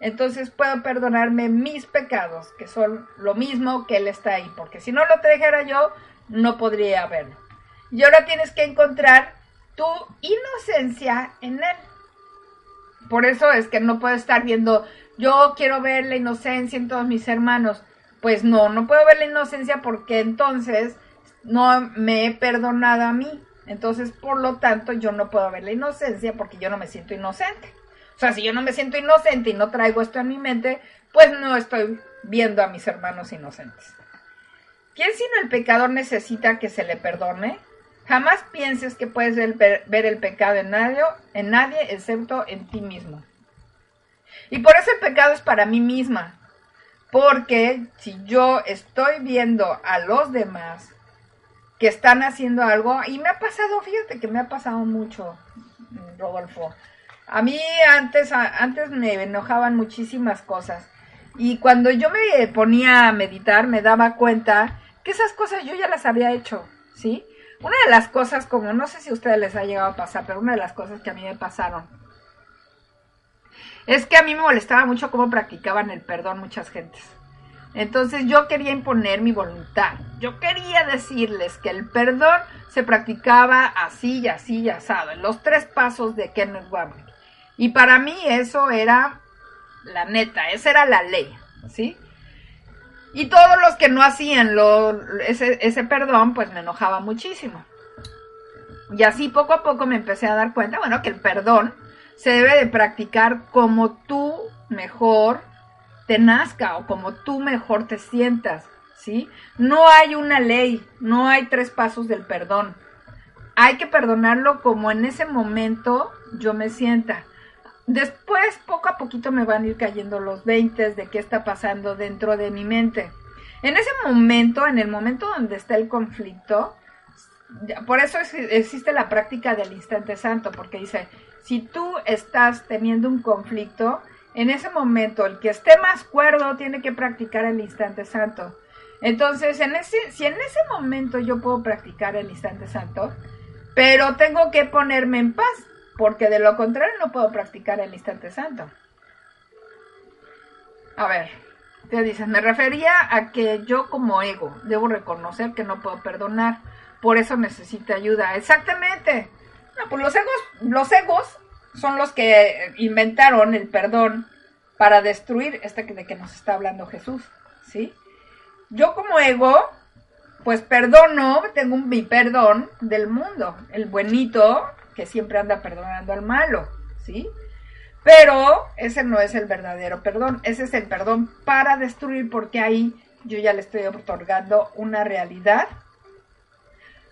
entonces puedo perdonarme mis pecados, que son lo mismo que él está ahí, porque si no lo trajera yo, no podría verlo. Y ahora tienes que encontrar tu inocencia en él. Por eso es que no puedo estar viendo, yo quiero ver la inocencia en todos mis hermanos. Pues no, no puedo ver la inocencia porque entonces no me he perdonado a mí. Entonces, por lo tanto, yo no puedo ver la inocencia porque yo no me siento inocente. O sea, si yo no me siento inocente y no traigo esto en mi mente, pues no estoy viendo a mis hermanos inocentes. ¿Quién sino el pecador necesita que se le perdone? Jamás pienses que puedes ver el pecado en nadie, en nadie excepto en ti mismo. Y por eso el pecado es para mí misma. Porque si yo estoy viendo a los demás están haciendo algo y me ha pasado, fíjate que me ha pasado mucho, Rodolfo. A mí antes, antes me enojaban muchísimas cosas y cuando yo me ponía a meditar me daba cuenta que esas cosas yo ya las había hecho, ¿sí? Una de las cosas, como no sé si a ustedes les ha llegado a pasar, pero una de las cosas que a mí me pasaron es que a mí me molestaba mucho cómo practicaban el perdón muchas gentes. Entonces yo quería imponer mi voluntad. Yo quería decirles que el perdón se practicaba así y así y asado, en los tres pasos de Kenneth Wapnick. Y para mí eso era la neta, esa era la ley, ¿sí? Y todos los que no hacían lo, ese, ese perdón, pues me enojaba muchísimo. Y así poco a poco me empecé a dar cuenta, bueno, que el perdón se debe de practicar como tú mejor te nazca o como tú mejor te sientas, ¿sí? No hay una ley, no hay tres pasos del perdón. Hay que perdonarlo como en ese momento yo me sienta. Después, poco a poquito me van a ir cayendo los 20 de qué está pasando dentro de mi mente. En ese momento, en el momento donde está el conflicto, por eso existe la práctica del instante santo, porque dice, si tú estás teniendo un conflicto, en ese momento el que esté más cuerdo tiene que practicar el instante santo. Entonces, en ese, si en ese momento yo puedo practicar el instante santo, pero tengo que ponerme en paz, porque de lo contrario no puedo practicar el instante santo. A ver, te dices, me refería a que yo como ego debo reconocer que no puedo perdonar, por eso necesito ayuda. Exactamente. No, pues los egos, los egos son los que inventaron el perdón para destruir este de que nos está hablando Jesús, ¿sí? Yo como ego, pues perdono, tengo mi perdón del mundo, el buenito que siempre anda perdonando al malo, ¿sí? Pero ese no es el verdadero perdón, ese es el perdón para destruir porque ahí yo ya le estoy otorgando una realidad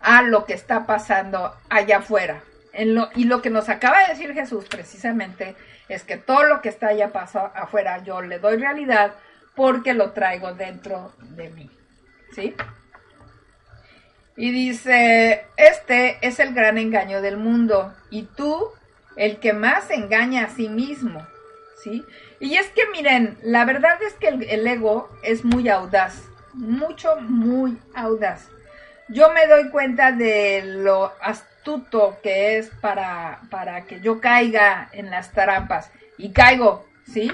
a lo que está pasando allá afuera, y lo que nos acaba de decir Jesús precisamente es que todo lo que está allá afuera yo le doy realidad porque lo traigo dentro de mí. ¿Sí? Y dice, este es el gran engaño del mundo y tú el que más engaña a sí mismo. ¿Sí? Y es que miren, la verdad es que el ego es muy audaz, mucho, muy audaz. Yo me doy cuenta de lo astuto que es para, para que yo caiga en las trampas. Y caigo, ¿sí?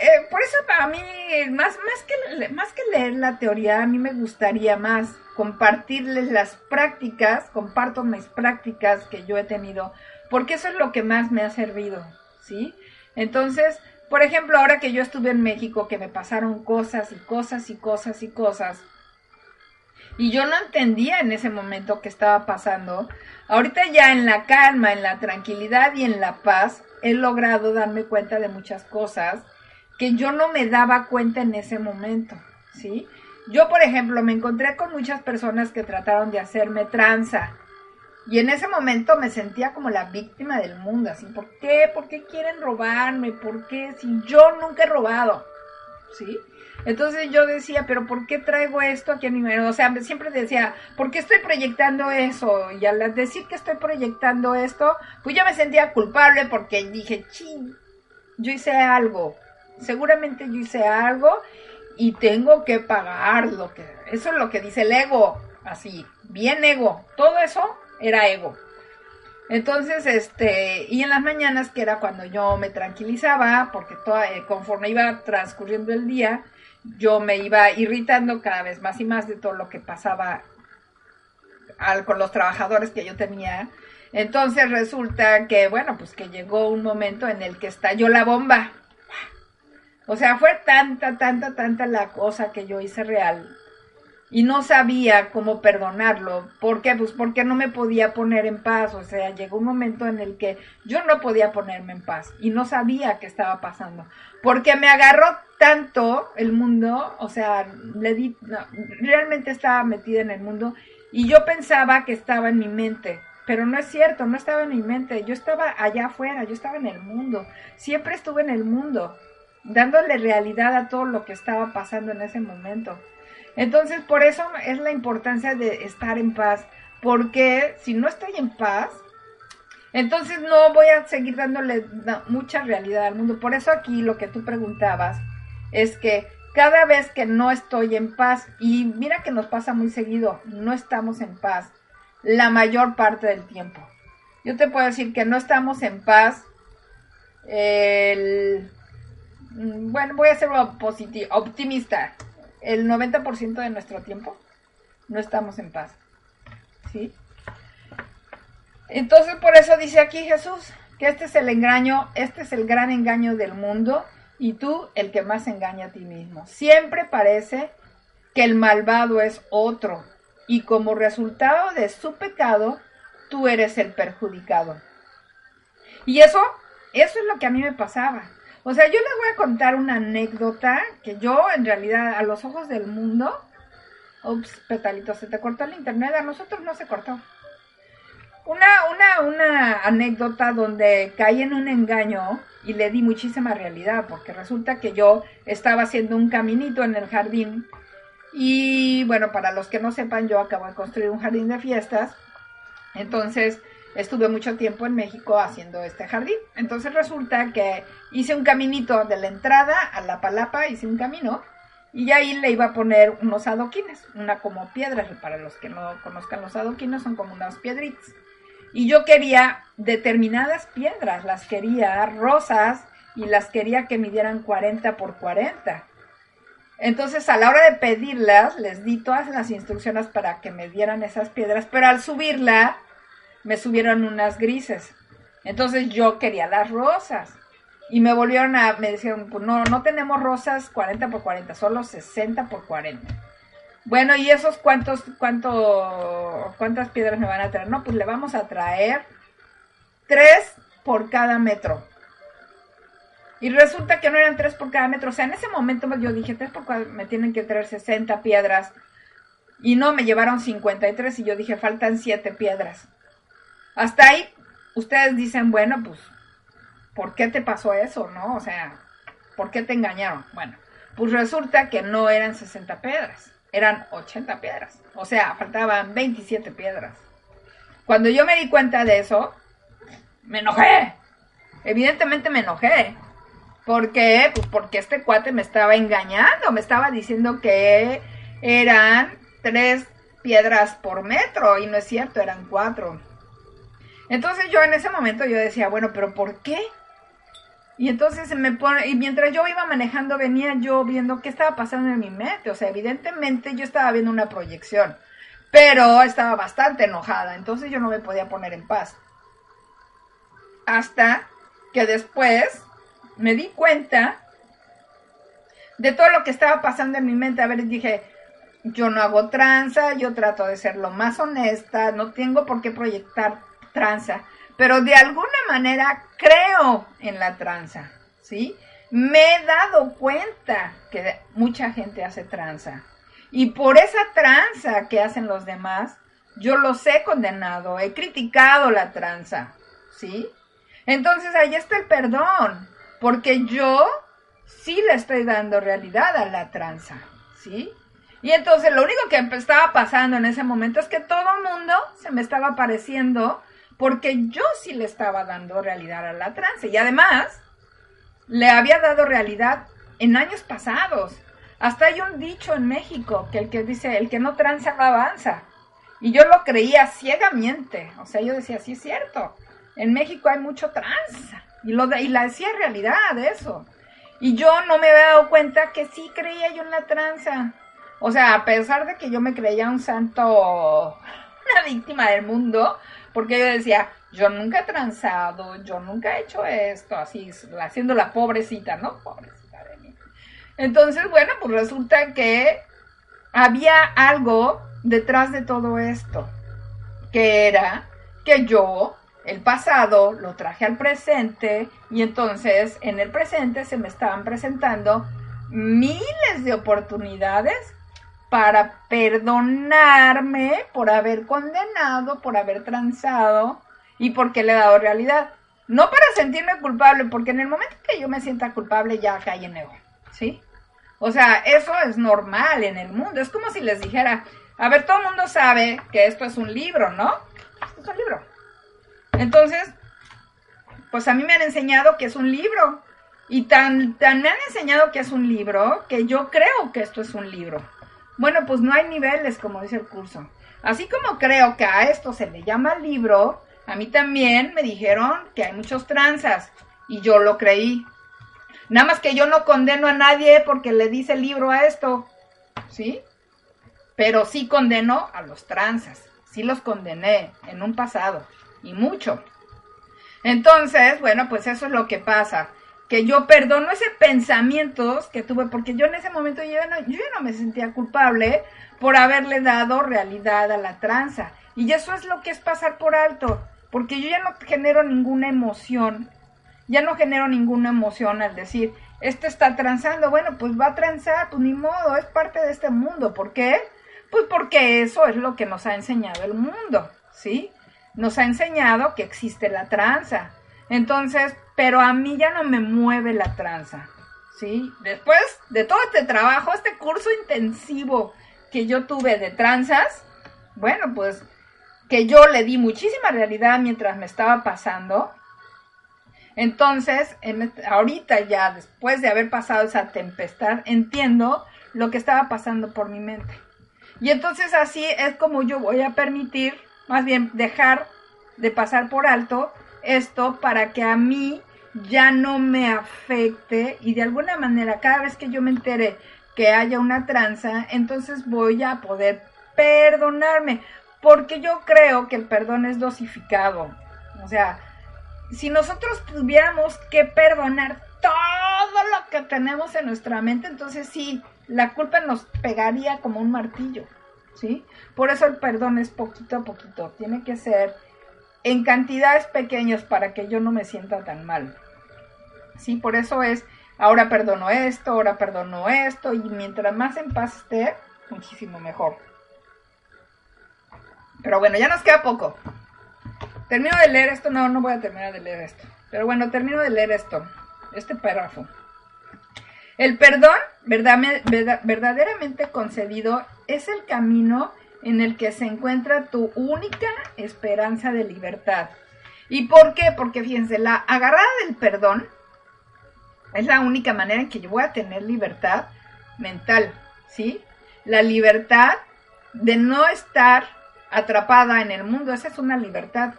Eh, por eso para mí, más, más, que, más que leer la teoría, a mí me gustaría más compartirles las prácticas, comparto mis prácticas que yo he tenido, porque eso es lo que más me ha servido, ¿sí? Entonces, por ejemplo, ahora que yo estuve en México, que me pasaron cosas y cosas y cosas y cosas, y yo no entendía en ese momento qué estaba pasando. Ahorita ya en la calma, en la tranquilidad y en la paz, he logrado darme cuenta de muchas cosas que yo no me daba cuenta en ese momento, ¿sí? Yo, por ejemplo, me encontré con muchas personas que trataron de hacerme tranza. Y en ese momento me sentía como la víctima del mundo, así, ¿por qué? ¿Por qué quieren robarme? ¿Por qué? Si yo nunca he robado, ¿sí? Entonces yo decía, pero ¿por qué traigo esto aquí a mi? O sea, siempre decía, ¿por qué estoy proyectando eso? Y al decir que estoy proyectando esto, pues yo me sentía culpable porque dije, ching, yo hice algo. Seguramente yo hice algo y tengo que pagar lo que... Eso es lo que dice el ego, así, bien ego. Todo eso era ego. Entonces, este, y en las mañanas, que era cuando yo me tranquilizaba, porque toda, eh, conforme iba transcurriendo el día, yo me iba irritando cada vez más y más de todo lo que pasaba con los trabajadores que yo tenía. Entonces resulta que, bueno, pues que llegó un momento en el que estalló la bomba. O sea, fue tanta, tanta, tanta la cosa que yo hice real y no sabía cómo perdonarlo. ¿Por qué? Pues porque no me podía poner en paz. O sea, llegó un momento en el que yo no podía ponerme en paz y no sabía qué estaba pasando. Porque me agarró tanto el mundo, o sea, le di, realmente estaba metida en el mundo y yo pensaba que estaba en mi mente. Pero no es cierto, no estaba en mi mente, yo estaba allá afuera, yo estaba en el mundo, siempre estuve en el mundo, dándole realidad a todo lo que estaba pasando en ese momento. Entonces, por eso es la importancia de estar en paz, porque si no estoy en paz, entonces no voy a seguir dándole mucha realidad al mundo. Por eso aquí lo que tú preguntabas es que cada vez que no estoy en paz, y mira que nos pasa muy seguido, no estamos en paz, la mayor parte del tiempo. Yo te puedo decir que no estamos en paz. El, bueno, voy a ser optimista. El 90% de nuestro tiempo no estamos en paz. ¿Sí? Entonces por eso dice aquí Jesús que este es el engaño, este es el gran engaño del mundo y tú el que más engaña a ti mismo. Siempre parece que el malvado es otro y como resultado de su pecado, tú eres el perjudicado. Y eso, eso es lo que a mí me pasaba. O sea, yo les voy a contar una anécdota que yo en realidad a los ojos del mundo, ups, petalito, se te cortó el internet, a nosotros no se cortó. Una, una, una anécdota donde caí en un engaño y le di muchísima realidad, porque resulta que yo estaba haciendo un caminito en el jardín y bueno, para los que no sepan, yo acabo de construir un jardín de fiestas, entonces estuve mucho tiempo en México haciendo este jardín. Entonces resulta que hice un caminito de la entrada a la palapa, hice un camino y ahí le iba a poner unos adoquines, una como piedras, para los que no conozcan los adoquines son como unas piedritas. Y yo quería determinadas piedras, las quería rosas y las quería que midieran 40 por 40. Entonces, a la hora de pedirlas, les di todas las instrucciones para que me dieran esas piedras, pero al subirla, me subieron unas grises. Entonces, yo quería las rosas. Y me volvieron a, me dijeron, pues no, no tenemos rosas 40 por 40, solo 60 por 40. Bueno, ¿y esos cuántos, cuánto, cuántas piedras me van a traer? No, pues le vamos a traer tres por cada metro. Y resulta que no eran tres por cada metro. O sea, en ese momento yo dije, tres por cada, me tienen que traer 60 piedras. Y no, me llevaron 53 y yo dije, faltan siete piedras. Hasta ahí, ustedes dicen, bueno, pues, ¿por qué te pasó eso, no? O sea, ¿por qué te engañaron? Bueno, pues resulta que no eran 60 piedras eran 80 piedras. O sea, faltaban 27 piedras. Cuando yo me di cuenta de eso, me enojé. Evidentemente me enojé. ¿Por qué? Pues porque este cuate me estaba engañando, me estaba diciendo que eran tres piedras por metro y no es cierto, eran cuatro. Entonces yo en ese momento yo decía, bueno, pero ¿por qué? Y entonces me pone, y mientras yo iba manejando, venía yo viendo qué estaba pasando en mi mente. O sea, evidentemente yo estaba viendo una proyección, pero estaba bastante enojada, entonces yo no me podía poner en paz. Hasta que después me di cuenta de todo lo que estaba pasando en mi mente. A ver, dije, yo no hago tranza, yo trato de ser lo más honesta, no tengo por qué proyectar tranza pero de alguna manera creo en la tranza, ¿sí? Me he dado cuenta que mucha gente hace tranza. Y por esa tranza que hacen los demás, yo los he condenado, he criticado la tranza, ¿sí? Entonces ahí está el perdón, porque yo sí le estoy dando realidad a la tranza, ¿sí? Y entonces lo único que estaba pasando en ese momento es que todo el mundo se me estaba pareciendo porque yo sí le estaba dando realidad a la trance y además le había dado realidad en años pasados. Hasta hay un dicho en México que el que dice, el que no tranza no avanza. Y yo lo creía ciegamente. O sea, yo decía, sí es cierto. En México hay mucho tranza. Y, lo y la decía realidad eso. Y yo no me había dado cuenta que sí creía yo en la tranza. O sea, a pesar de que yo me creía un santo, (laughs) una víctima del mundo, porque yo decía, yo nunca he transado, yo nunca he hecho esto, así, haciendo la pobrecita, ¿no? Pobrecita de mí. Entonces, bueno, pues resulta que había algo detrás de todo esto, que era que yo el pasado lo traje al presente y entonces en el presente se me estaban presentando miles de oportunidades para perdonarme por haber condenado, por haber transado y porque le he dado realidad. No para sentirme culpable, porque en el momento que yo me sienta culpable ya cae en ego, ¿sí? O sea, eso es normal en el mundo. Es como si les dijera, a ver, todo el mundo sabe que esto es un libro, ¿no? Esto es un libro. Entonces, pues a mí me han enseñado que es un libro. Y tan, tan me han enseñado que es un libro que yo creo que esto es un libro. Bueno, pues no hay niveles, como dice el curso. Así como creo que a esto se le llama libro, a mí también me dijeron que hay muchos tranzas y yo lo creí. Nada más que yo no condeno a nadie porque le dice libro a esto, ¿sí? Pero sí condeno a los tranzas, sí los condené en un pasado y mucho. Entonces, bueno, pues eso es lo que pasa, que yo perdono ese pensamientos que tuve, porque yo en ese momento yo no, no me sentía culpable por haberle dado realidad a la tranza. Y eso es lo que es pasar por alto, porque yo ya no genero ninguna emoción, ya no genero ninguna emoción al decir, este está transando, bueno, pues va a transar, pues ni modo, es parte de este mundo. ¿Por qué? Pues porque eso es lo que nos ha enseñado el mundo, ¿sí? Nos ha enseñado que existe la tranza. Entonces, pero a mí ya no me mueve la tranza, ¿sí? Después de todo este trabajo, este curso intensivo que yo tuve de tranzas, bueno, pues que yo le di muchísima realidad mientras me estaba pasando. Entonces, en, ahorita ya, después de haber pasado esa tempestad, entiendo lo que estaba pasando por mi mente. Y entonces así es como yo voy a permitir, más bien dejar de pasar por alto esto para que a mí ya no me afecte y de alguna manera cada vez que yo me entere que haya una tranza, entonces voy a poder perdonarme, porque yo creo que el perdón es dosificado. O sea, si nosotros tuviéramos que perdonar todo lo que tenemos en nuestra mente, entonces sí, la culpa nos pegaría como un martillo, ¿sí? Por eso el perdón es poquito a poquito, tiene que ser en cantidades pequeñas para que yo no me sienta tan mal. Sí, por eso es ahora perdono esto, ahora perdono esto, y mientras más en paz esté, muchísimo mejor. Pero bueno, ya nos queda poco. Termino de leer esto, no, no voy a terminar de leer esto. Pero bueno, termino de leer esto, este párrafo. El perdón verdaderamente concedido es el camino en el que se encuentra tu única esperanza de libertad. ¿Y por qué? Porque fíjense, la agarrada del perdón es la única manera en que yo voy a tener libertad mental, ¿sí? La libertad de no estar atrapada en el mundo, esa es una libertad.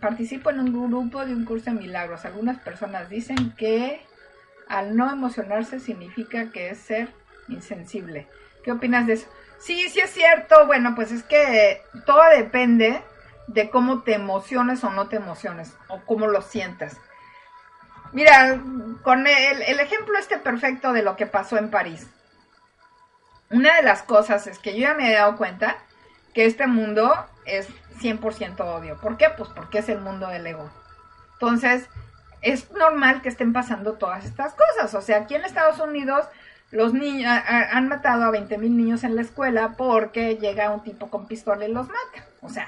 Participo en un grupo de un curso de milagros. Algunas personas dicen que al no emocionarse significa que es ser insensible. ¿Qué opinas de eso? Sí, sí es cierto. Bueno, pues es que todo depende de cómo te emociones o no te emociones, o cómo lo sientas. Mira, con el, ejemplo este perfecto de lo que pasó en París. Una de las cosas es que yo ya me he dado cuenta que este mundo es 100% odio. ¿Por qué? Pues porque es el mundo del ego. Entonces, es normal que estén pasando todas estas cosas. O sea, aquí en Estados Unidos los niños han matado a 20 mil niños en la escuela porque llega un tipo con pistola y los mata. O sea,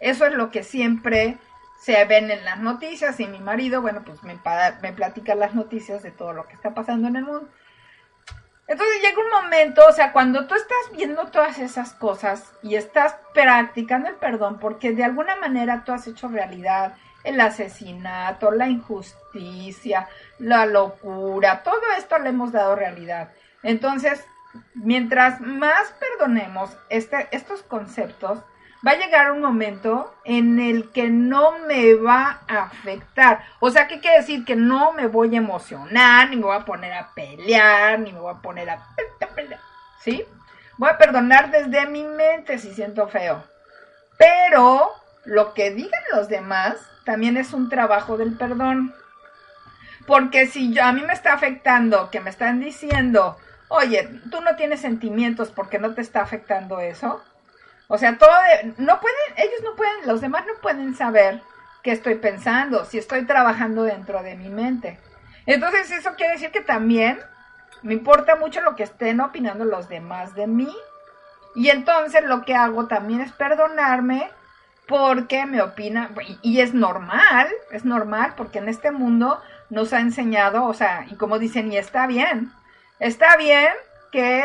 eso es lo que siempre se ven en las noticias y mi marido, bueno, pues me, me platica las noticias de todo lo que está pasando en el mundo. Entonces llega un momento, o sea, cuando tú estás viendo todas esas cosas y estás practicando el perdón, porque de alguna manera tú has hecho realidad el asesinato, la injusticia, la locura, todo esto le hemos dado realidad. Entonces, mientras más perdonemos este, estos conceptos, va a llegar un momento en el que no me va a afectar. O sea, ¿qué quiere decir? Que no me voy a emocionar, ni me voy a poner a pelear, ni me voy a poner a... ¿Sí? Voy a perdonar desde mi mente si siento feo. Pero lo que digan los demás también es un trabajo del perdón. Porque si yo, a mí me está afectando, que me están diciendo, oye, tú no tienes sentimientos porque no te está afectando eso, o sea, todo, no pueden, ellos no pueden, los demás no pueden saber qué estoy pensando, si estoy trabajando dentro de mi mente. Entonces eso quiere decir que también me importa mucho lo que estén opinando los demás de mí. Y entonces lo que hago también es perdonarme porque me opina, y, es normal, es normal, porque en este mundo nos ha enseñado, o sea, y como dicen, y está bien, está bien que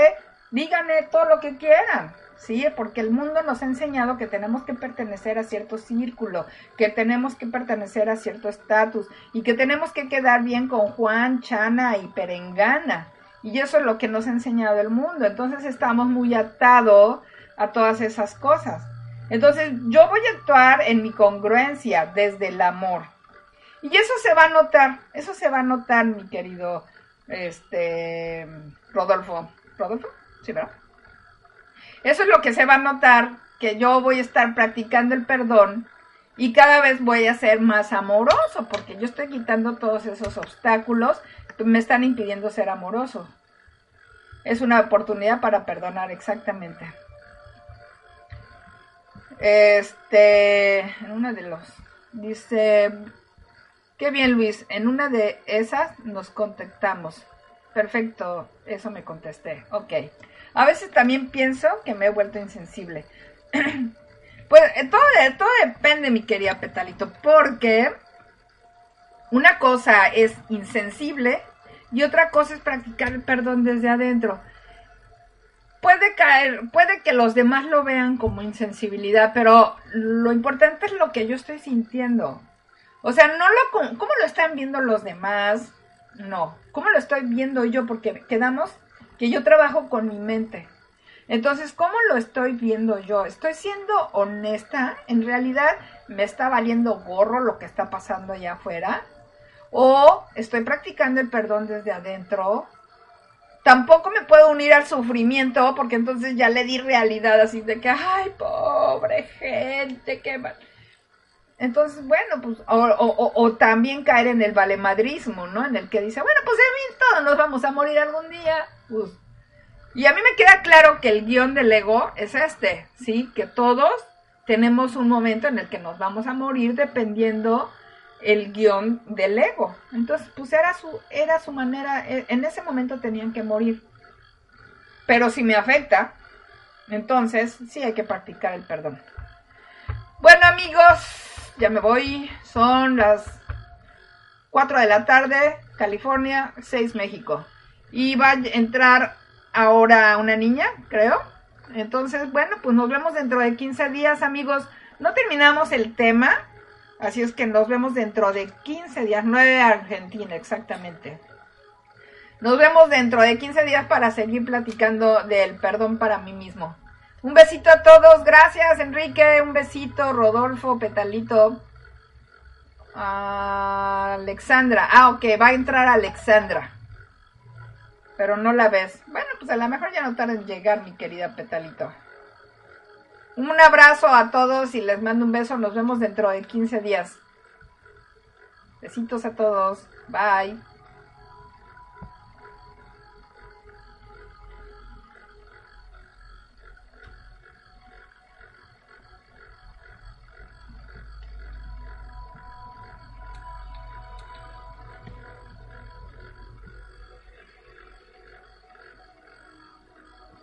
díganme todo lo que quieran, ¿sí? Porque el mundo nos ha enseñado que tenemos que pertenecer a cierto círculo, que tenemos que pertenecer a cierto estatus y que tenemos que quedar bien con Juan, Chana y Perengana. Y eso es lo que nos ha enseñado el mundo. Entonces estamos muy atados a todas esas cosas. Entonces yo voy a actuar en mi congruencia desde el amor. Y eso se va a notar, eso se va a notar, mi querido este Rodolfo. ¿Rodolfo? Sí, ¿verdad? Eso es lo que se va a notar, que yo voy a estar practicando el perdón y cada vez voy a ser más amoroso, porque yo estoy quitando todos esos obstáculos que me están impidiendo ser amoroso. Es una oportunidad para perdonar, exactamente. Este, en una de los, dice, qué bien Luis, en una de esas nos contactamos. Perfecto, eso me contesté, ok. A veces también pienso que me he vuelto insensible. (clears throat) pues eh, todo, todo depende, mi querida Petalito, porque una cosa es insensible y otra cosa es practicar el perdón desde adentro. Puede caer, puede que los demás lo vean como insensibilidad, pero lo importante es lo que yo estoy sintiendo. O sea, no lo, ¿cómo lo están viendo los demás? No, ¿cómo lo estoy viendo yo? Porque quedamos que yo trabajo con mi mente. Entonces, ¿cómo lo estoy viendo yo? ¿Estoy siendo honesta? ¿En realidad me está valiendo gorro lo que está pasando allá afuera? ¿O estoy practicando el perdón desde adentro? Tampoco me puedo unir al sufrimiento porque entonces ya le di realidad así de que, ay, pobre gente, qué mal. Entonces, bueno, pues, o, o, también caer en el valemadrismo, ¿no? En el que dice, bueno, pues en fin, todos nos vamos a morir algún día. Pues, y a mí me queda claro que el guion del ego es este, ¿sí? Que todos tenemos un momento en el que nos vamos a morir dependiendo el guion del ego. Entonces, pues era su, era su manera, e, en ese momento tenían que morir. Pero si me afecta, entonces sí hay que practicar el perdón. Bueno amigos, ya me voy. Son las 4 de la tarde, California, 6 México. Y va a entrar ahora una niña, creo. Entonces, bueno, pues nos vemos dentro de 15 días, amigos. No terminamos el tema, así es que nos vemos dentro de 15 días, 9 Argentina, exactamente. Nos vemos dentro de 15 días para seguir platicando del perdón para mí mismo. Un besito a todos, gracias Enrique, un besito, Rodolfo, Petalito. Alexandra, ah, ok, va a entrar Alexandra. Pero no la ves. Bueno, pues a lo mejor ya no tarda en llegar, mi querida Petalito. Un abrazo a todos y les mando un beso. Nos vemos dentro de 15 días. Besitos a todos. Bye.